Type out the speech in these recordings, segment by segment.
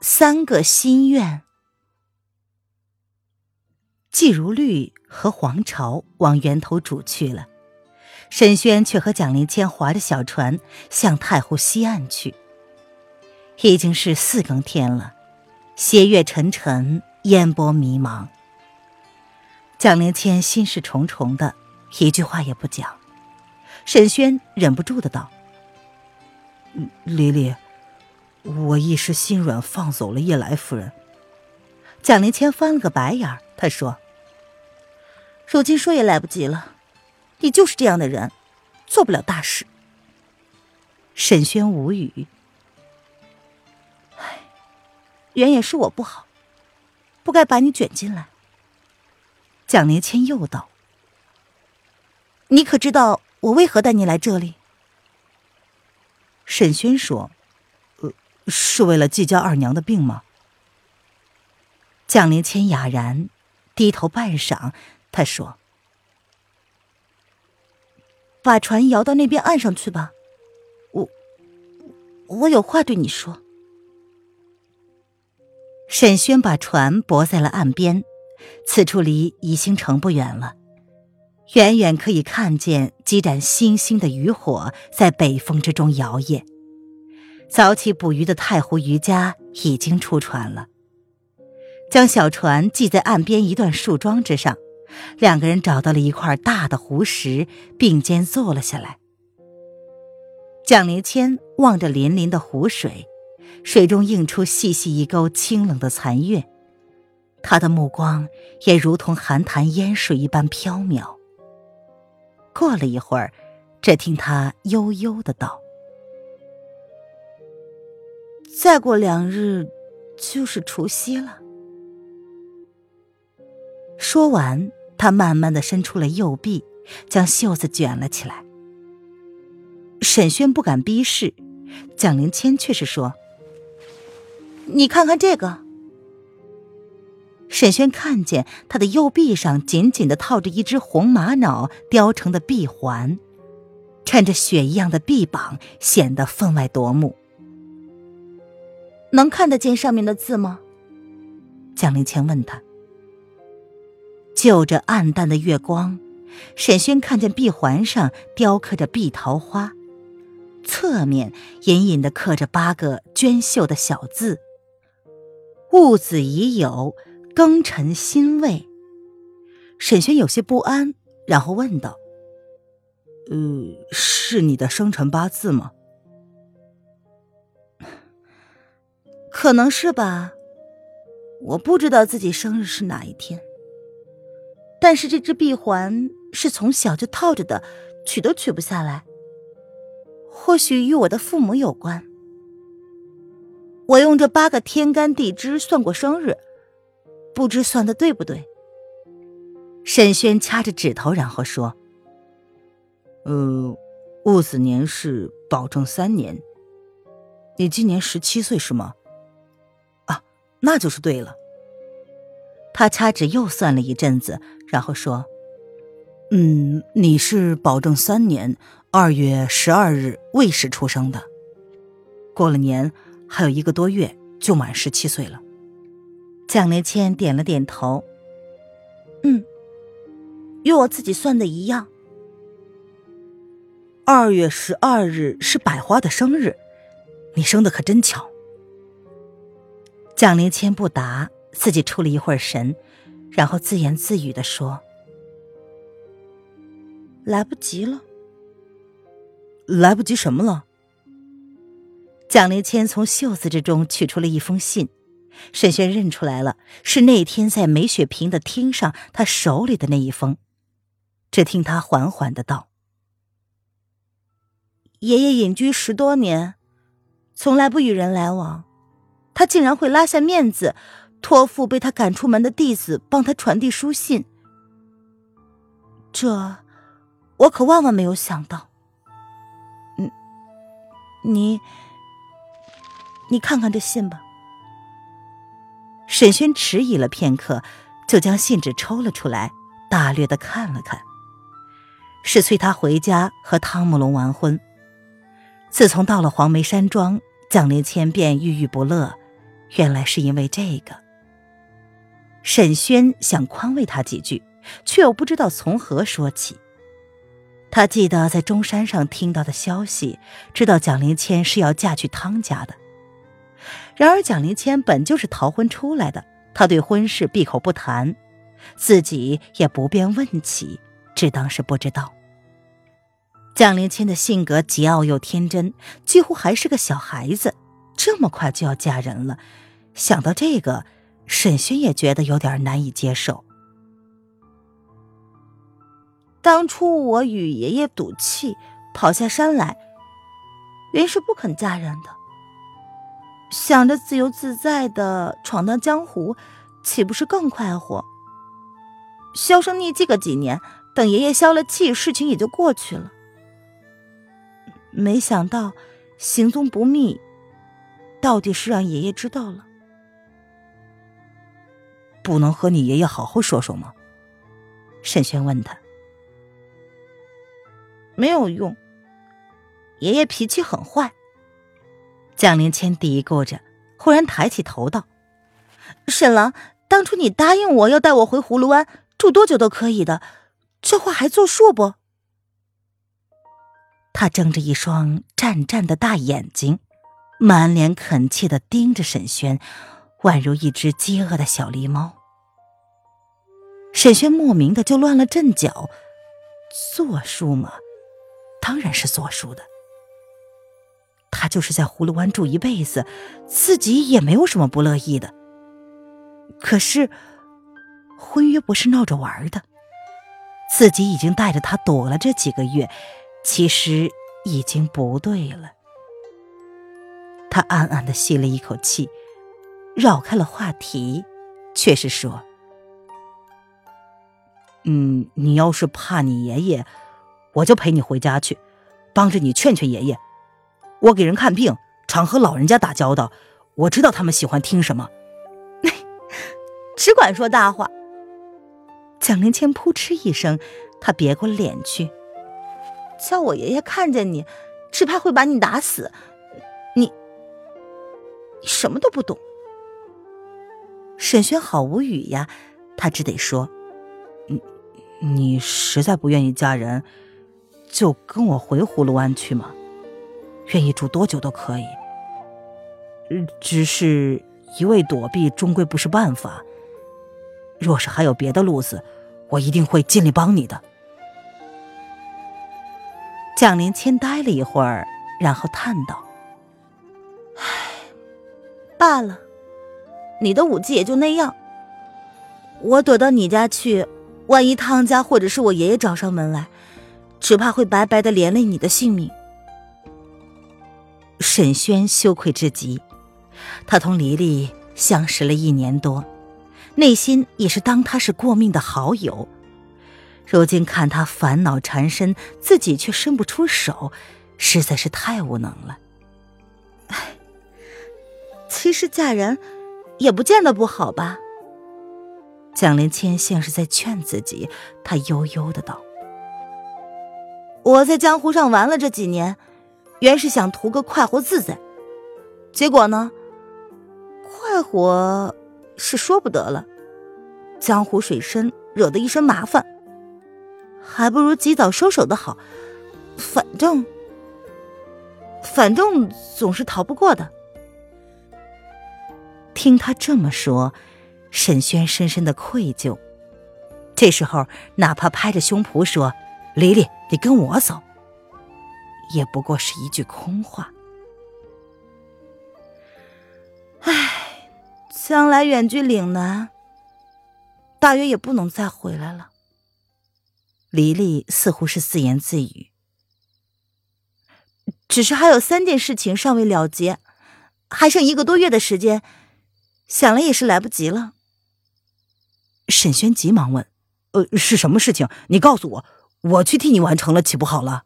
三个心愿。季如绿和黄巢往源头渚去了，沈轩却和蒋灵谦划着小船向太湖西岸去。已经是四更天了，斜月沉沉，烟波迷茫。蒋灵谦心事重重的，一句话也不讲。沈轩忍不住的道：“李丽。”我一时心软，放走了叶来夫人。蒋灵谦翻了个白眼儿，他说：“如今说也来不及了，你就是这样的人，做不了大事。”沈轩无语。唉，原也是我不好，不该把你卷进来。蒋灵谦又道：“你可知道我为何带你来这里？”沈轩说。是为了季家二娘的病吗？蒋灵谦哑然，低头半晌，他说：“把船摇到那边岸上去吧，我我有话对你说。”沈轩把船泊在了岸边，此处离宜兴城不远了，远远可以看见几盏星星的渔火在北风之中摇曳。早起捕鱼的太湖渔家已经出船了，将小船系在岸边一段树桩之上，两个人找到了一块大的湖石，并肩坐了下来。蒋灵谦望着粼粼的湖水，水中映出细细一钩清冷的残月，他的目光也如同寒潭烟水一般飘渺。过了一会儿，只听他悠悠的道。再过两日，就是除夕了。说完，他慢慢的伸出了右臂，将袖子卷了起来。沈轩不敢逼视，蒋灵谦却是说：“你看看这个。”沈轩看见他的右臂上紧紧的套着一只红玛瑙雕成的臂环，衬着雪一样的臂膀，显得分外夺目。能看得见上面的字吗？蒋灵谦问他。就着暗淡的月光，沈轩看见臂环上雕刻着碧桃花，侧面隐隐的刻着八个娟秀的小字：“戊子已酉，庚辰辛未。”沈轩有些不安，然后问道：“呃，是你的生辰八字吗？”可能是吧，我不知道自己生日是哪一天。但是这只臂环是从小就套着的，取都取不下来。或许与我的父母有关。我用这八个天干地支算过生日，不知算的对不对。沈轩掐着指头，然后说：“呃，戊子年是保证三年，你今年十七岁是吗？”那就是对了。他掐指又算了一阵子，然后说：“嗯，你是保证三年二月十二日未时出生的，过了年还有一个多月就满十七岁了。”蒋连谦点了点头：“嗯，与我自己算的一样。二月十二日是百花的生日，你生的可真巧。”蒋灵谦不答，自己出了一会儿神，然后自言自语的说：“来不及了。”“来不及什么了？”蒋灵谦从袖子之中取出了一封信，沈轩认出来了，是那天在梅雪萍的厅上他手里的那一封。只听他缓缓的道：“爷爷隐居十多年，从来不与人来往。”他竟然会拉下面子，托付被他赶出门的弟子帮他传递书信。这，我可万万没有想到。嗯，你，你看看这信吧。沈轩迟疑了片刻，就将信纸抽了出来，大略的看了看。是催他回家和汤姆龙完婚。自从到了黄梅山庄，蒋灵谦便郁郁不乐，原来是因为这个。沈轩想宽慰他几句，却又不知道从何说起。他记得在中山上听到的消息，知道蒋灵谦是要嫁去汤家的。然而蒋灵谦本就是逃婚出来的，他对婚事闭口不谈，自己也不便问起。只当是不知道。蒋灵谦的性格桀骜又天真，几乎还是个小孩子，这么快就要嫁人了。想到这个，沈轩也觉得有点难以接受。当初我与爷爷赌气跑下山来，原是不肯嫁人的，想着自由自在的闯荡江湖，岂不是更快活？销声匿迹个几年。等爷爷消了气，事情也就过去了。没想到行踪不密，到底是让爷爷知道了。不能和你爷爷好好说说吗？沈轩问他。没有用，爷爷脾气很坏。蒋灵谦嘀咕着，忽然抬起头道：“沈郎，当初你答应我要带我回葫芦湾住多久都可以的。”这话还作数不？他睁着一双湛湛的大眼睛，满脸恳切的盯着沈轩，宛如一只饥饿的小狸猫。沈轩莫名的就乱了阵脚，作数吗？当然是作数的。他就是在葫芦湾住一辈子，自己也没有什么不乐意的。可是，婚约不是闹着玩的。自己已经带着他躲了这几个月，其实已经不对了。他暗暗的吸了一口气，绕开了话题，却是说：“嗯，你要是怕你爷爷，我就陪你回家去，帮着你劝劝爷爷。我给人看病，常和老人家打交道，我知道他们喜欢听什么。只管说大话。”蒋灵谦扑哧一声，他别过脸去，叫我爷爷看见你，只怕会把你打死。你，你什么都不懂。沈轩好无语呀，他只得说：“你，你实在不愿意嫁人，就跟我回葫芦湾去嘛，愿意住多久都可以。只是一味躲避，终归不是办法。”若是还有别的路子，我一定会尽力帮你的。蒋灵谦呆了一会儿，然后叹道：“唉，罢了，你的武技也就那样。我躲到你家去，万一汤家或者是我爷爷找上门来，只怕会白白的连累你的性命。”沈轩羞愧至极，他同黎黎相识了一年多。内心也是当他是过命的好友，如今看他烦恼缠身，自己却伸不出手，实在是太无能了。唉，其实嫁人也不见得不好吧？蒋灵谦像是在劝自己，他悠悠的道：“我在江湖上玩了这几年，原是想图个快活自在，结果呢，快活……”是说不得了，江湖水深，惹得一身麻烦，还不如及早收手的好。反正，反正总是逃不过的。听他这么说，沈轩深深的愧疚。这时候，哪怕拍着胸脯说：“黎黎，你跟我走”，也不过是一句空话。唉将来远居岭南，大约也不能再回来了。黎黎似乎是自言自语，只是还有三件事情尚未了结，还剩一个多月的时间，想来也是来不及了。沈轩急忙问：“呃，是什么事情？你告诉我，我去替你完成了，岂不好了？”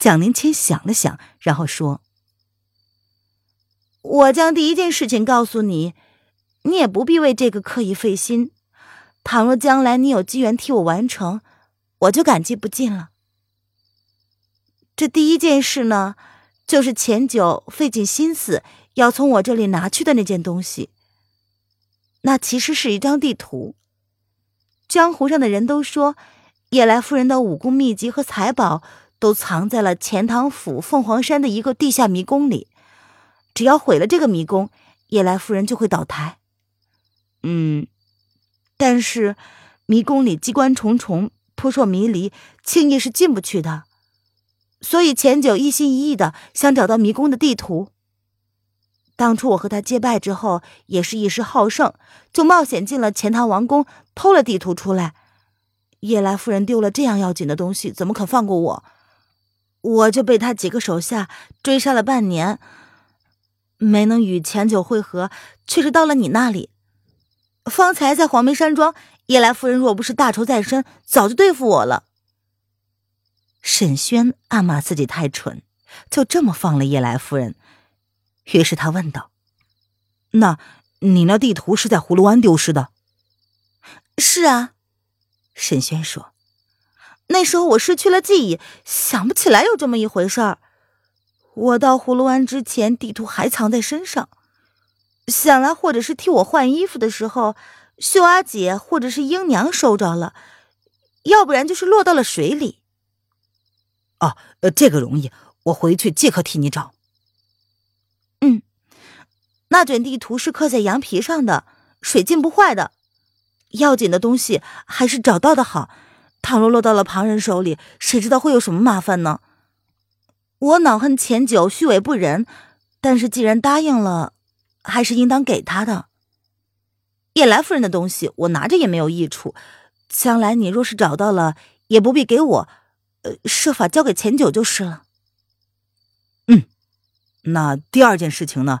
蒋灵谦想了想，然后说：“我将第一件事情告诉你，你也不必为这个刻意费心。倘若将来你有机缘替我完成，我就感激不尽了。这第一件事呢？”就是钱九费尽心思要从我这里拿去的那件东西，那其实是一张地图。江湖上的人都说，夜来夫人的武功秘籍和财宝都藏在了钱塘府凤凰山的一个地下迷宫里。只要毁了这个迷宫，夜来夫人就会倒台。嗯，但是迷宫里机关重重，扑朔迷离，轻易是进不去的。所以钱九一心一意的想找到迷宫的地图。当初我和他结拜之后，也是一时好胜，就冒险进了钱塘王宫，偷了地图出来。叶来夫人丢了这样要紧的东西，怎么肯放过我？我就被他几个手下追杀了半年，没能与钱九会合，却是到了你那里。方才在黄梅山庄，叶来夫人若不是大仇在身，早就对付我了。沈轩暗骂自己太蠢，就这么放了叶来夫人。于是他问道：“那你那地图是在葫芦湾丢失的？”“是啊。”沈轩说，“那时候我失去了记忆，想不起来有这么一回事儿。我到葫芦湾之前，地图还藏在身上。想来，或者是替我换衣服的时候，秀阿姐或者是英娘收着了，要不然就是落到了水里。”哦，呃，这个容易，我回去即刻替你找。嗯，那卷地图是刻在羊皮上的，水浸不坏的。要紧的东西还是找到的好，倘若落到了旁人手里，谁知道会有什么麻烦呢？我恼恨钱九虚伪不仁，但是既然答应了，还是应当给他的。叶来夫人的东西，我拿着也没有益处。将来你若是找到了，也不必给我。呃，设法交给钱九就是了。嗯，那第二件事情呢？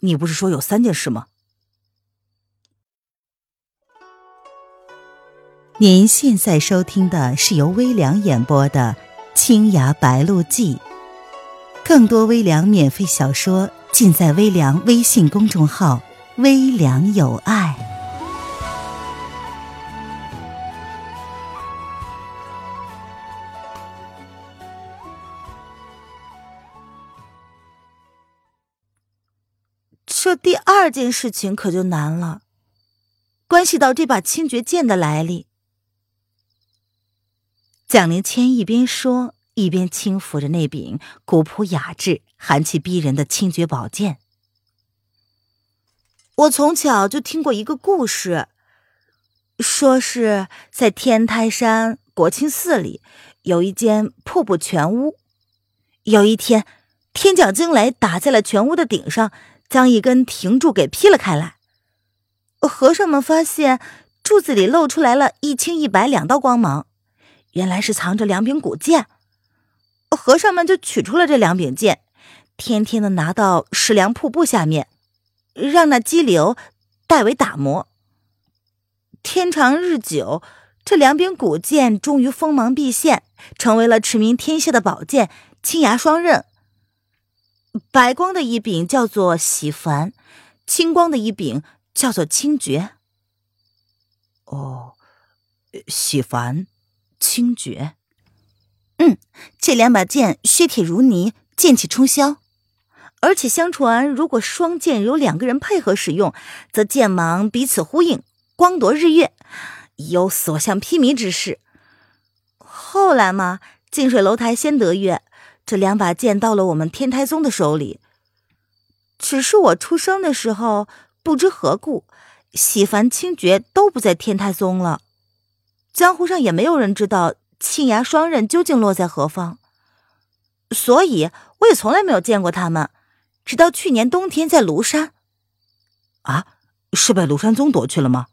你不是说有三件事吗？您现在收听的是由微凉演播的《青崖白鹿记》，更多微凉免费小说尽在微凉微信公众号“微凉有爱”。这第二件事情可就难了，关系到这把清绝剑的来历。蒋灵谦一边说，一边轻抚着那柄古朴雅致、寒气逼人的清绝宝剑。我从小就听过一个故事，说是在天台山国清寺里有一间瀑布泉屋，有一天天降惊雷，打在了泉屋的顶上。将一根亭柱给劈了开来，和尚们发现柱子里露出来了一青一白两道光芒，原来是藏着两柄古剑。和尚们就取出了这两柄剑，天天的拿到石梁瀑布下面，让那激流代为打磨。天长日久，这两柄古剑终于锋芒毕现，成为了驰名天下的宝剑——青牙双刃。白光的一柄叫做喜凡，青光的一柄叫做清绝。哦，喜凡，清绝。嗯，这两把剑削铁如泥，剑气冲霄。而且相传，如果双剑有两个人配合使用，则剑芒彼此呼应，光夺日月，有所向披靡之势。后来嘛，近水楼台先得月。这两把剑到了我们天台宗的手里，只是我出生的时候，不知何故，喜凡、清绝都不在天台宗了。江湖上也没有人知道青崖双刃究竟落在何方，所以我也从来没有见过他们。直到去年冬天在庐山，啊，是被庐山宗夺去了吗？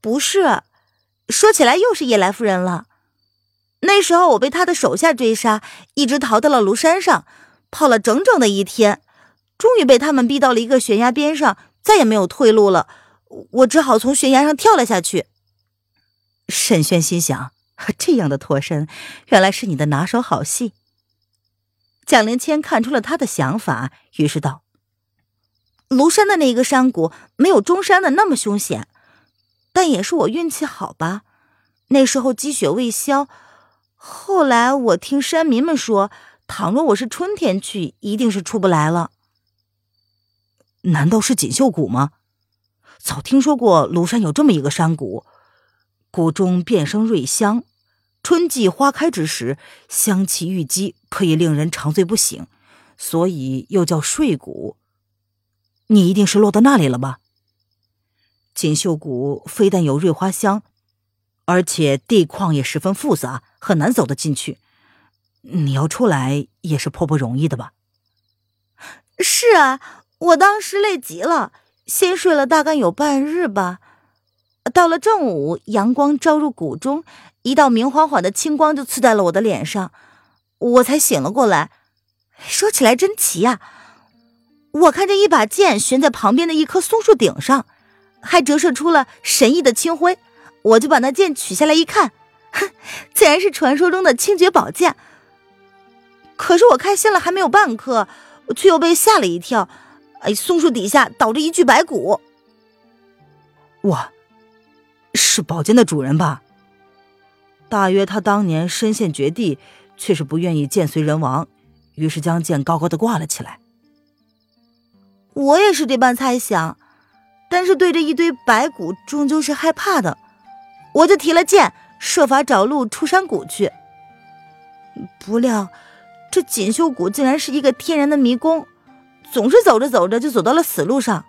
不是，说起来又是叶来夫人了。那时候我被他的手下追杀，一直逃到了庐山上，跑了整整的一天，终于被他们逼到了一个悬崖边上，再也没有退路了。我只好从悬崖上跳了下去。沈轩心想：这样的脱身，原来是你的拿手好戏。蒋灵谦看出了他的想法，于是道：“庐山的那一个山谷没有中山的那么凶险，但也是我运气好吧。那时候积雪未消，后来我听山民们说，倘若我是春天去，一定是出不来了。难道是锦绣谷吗？早听说过庐山有这么一个山谷，谷中遍生瑞香。”春季花开之时，香气郁积，可以令人长醉不醒，所以又叫睡谷。你一定是落到那里了吧？锦绣谷非但有瑞花香，而且地况也十分复杂，很难走得进去。你要出来也是颇不容易的吧？是啊，我当时累极了，先睡了大概有半日吧。到了正午，阳光照入谷中。一道明晃晃的青光就刺在了我的脸上，我才醒了过来。说起来真奇呀，我看见一把剑悬在旁边的一棵松树顶上，还折射出了神异的清辉。我就把那剑取下来一看，哼，竟然是传说中的清绝宝剑。可是我开心了还没有半刻，却又被吓了一跳。哎，松树底下倒着一具白骨。哇，是宝剑的主人吧？大约他当年身陷绝地，却是不愿意剑随人亡，于是将剑高高的挂了起来。我也是这般猜想，但是对着一堆白骨，终究是害怕的，我就提了剑，设法找路出山谷去。不料，这锦绣谷竟然是一个天然的迷宫，总是走着走着就走到了死路上，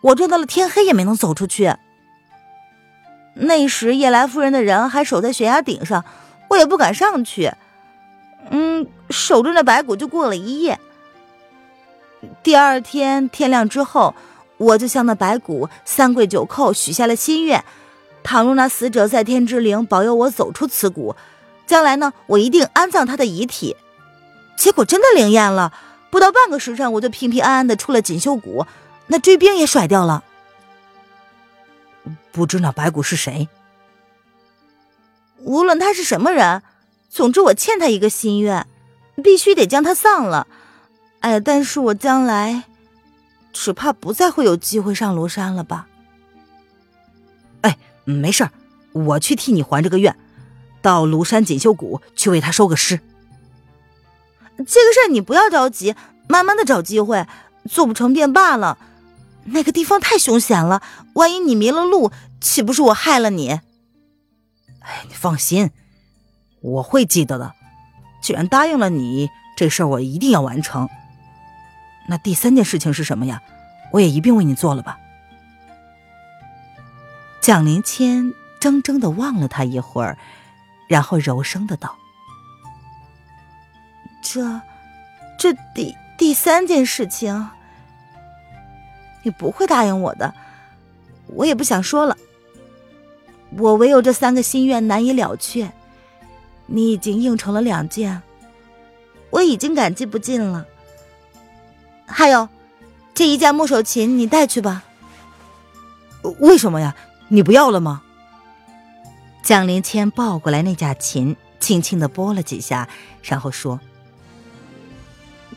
我转到了天黑也没能走出去。那时叶来夫人的人还守在悬崖顶上，我也不敢上去。嗯，守着那白骨就过了一夜。第二天天亮之后，我就向那白骨三跪九叩，许下了心愿：倘若那死者在天之灵保佑我走出此谷，将来呢，我一定安葬他的遗体。结果真的灵验了，不到半个时辰，我就平平安安的出了锦绣谷，那追兵也甩掉了。不知那白骨是谁？无论他是什么人，总之我欠他一个心愿，必须得将他丧了。哎，但是我将来只怕不再会有机会上庐山了吧？哎，没事儿，我去替你还这个愿，到庐山锦绣谷去为他收个尸。这个事儿你不要着急，慢慢的找机会，做不成便罢了。那个地方太凶险了，万一你迷了路，岂不是我害了你？哎，你放心，我会记得的。既然答应了你，这事儿我一定要完成。那第三件事情是什么呀？我也一并为你做了吧。蒋灵谦怔怔的望了他一会儿，然后柔声的道：“这，这第第三件事情。”你不会答应我的，我也不想说了。我唯有这三个心愿难以了却，你已经应承了两件，我已经感激不尽了。还有，这一架木手琴你带去吧。为什么呀？你不要了吗？蒋灵谦抱过来那架琴，轻轻的拨了几下，然后说：“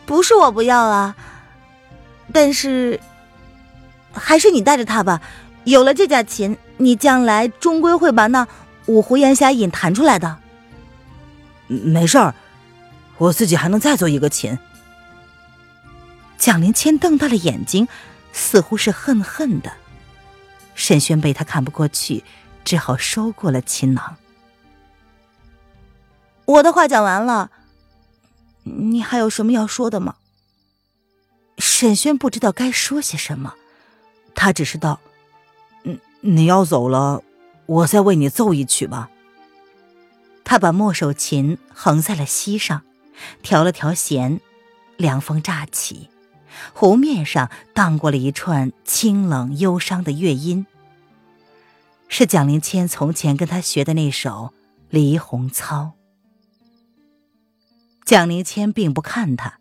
不是我不要啊，但是……”还是你带着他吧。有了这架琴，你将来终归会把那五湖烟霞引弹出来的。没事儿，我自己还能再做一个琴。蒋灵谦瞪大了眼睛，似乎是恨恨的。沈轩被他看不过去，只好收过了琴囊。我的话讲完了，你还有什么要说的吗？沈轩不知道该说些什么。他只是道：“嗯，你要走了，我再为你奏一曲吧。”他把墨手琴横在了膝上，调了调弦，凉风乍起，湖面上荡过了一串清冷忧伤的乐音。是蒋灵谦从前跟他学的那首《离鸿操》。蒋灵谦并不看他，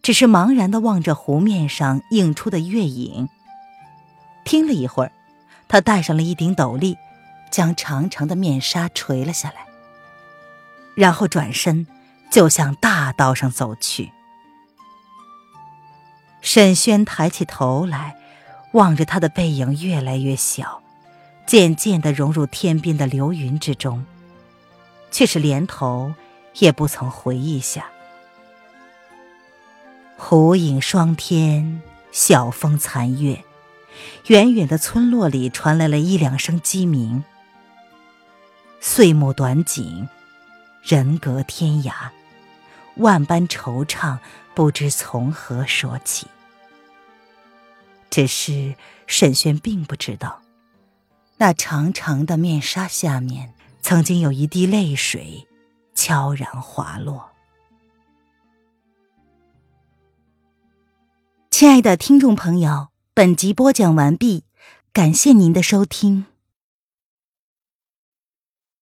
只是茫然的望着湖面上映出的月影。听了一会儿，他戴上了一顶斗笠，将长长的面纱垂了下来，然后转身就向大道上走去。沈轩抬起头来，望着他的背影越来越小，渐渐的融入天边的流云之中，却是连头也不曾回一下。湖影霜天，晓风残月，远远的村落里传来了一两声鸡鸣。岁暮短景，人隔天涯，万般惆怅，不知从何说起。只是沈轩并不知道，那长长的面纱下面，曾经有一滴泪水悄然滑落。亲爱的听众朋友，本集播讲完毕，感谢您的收听。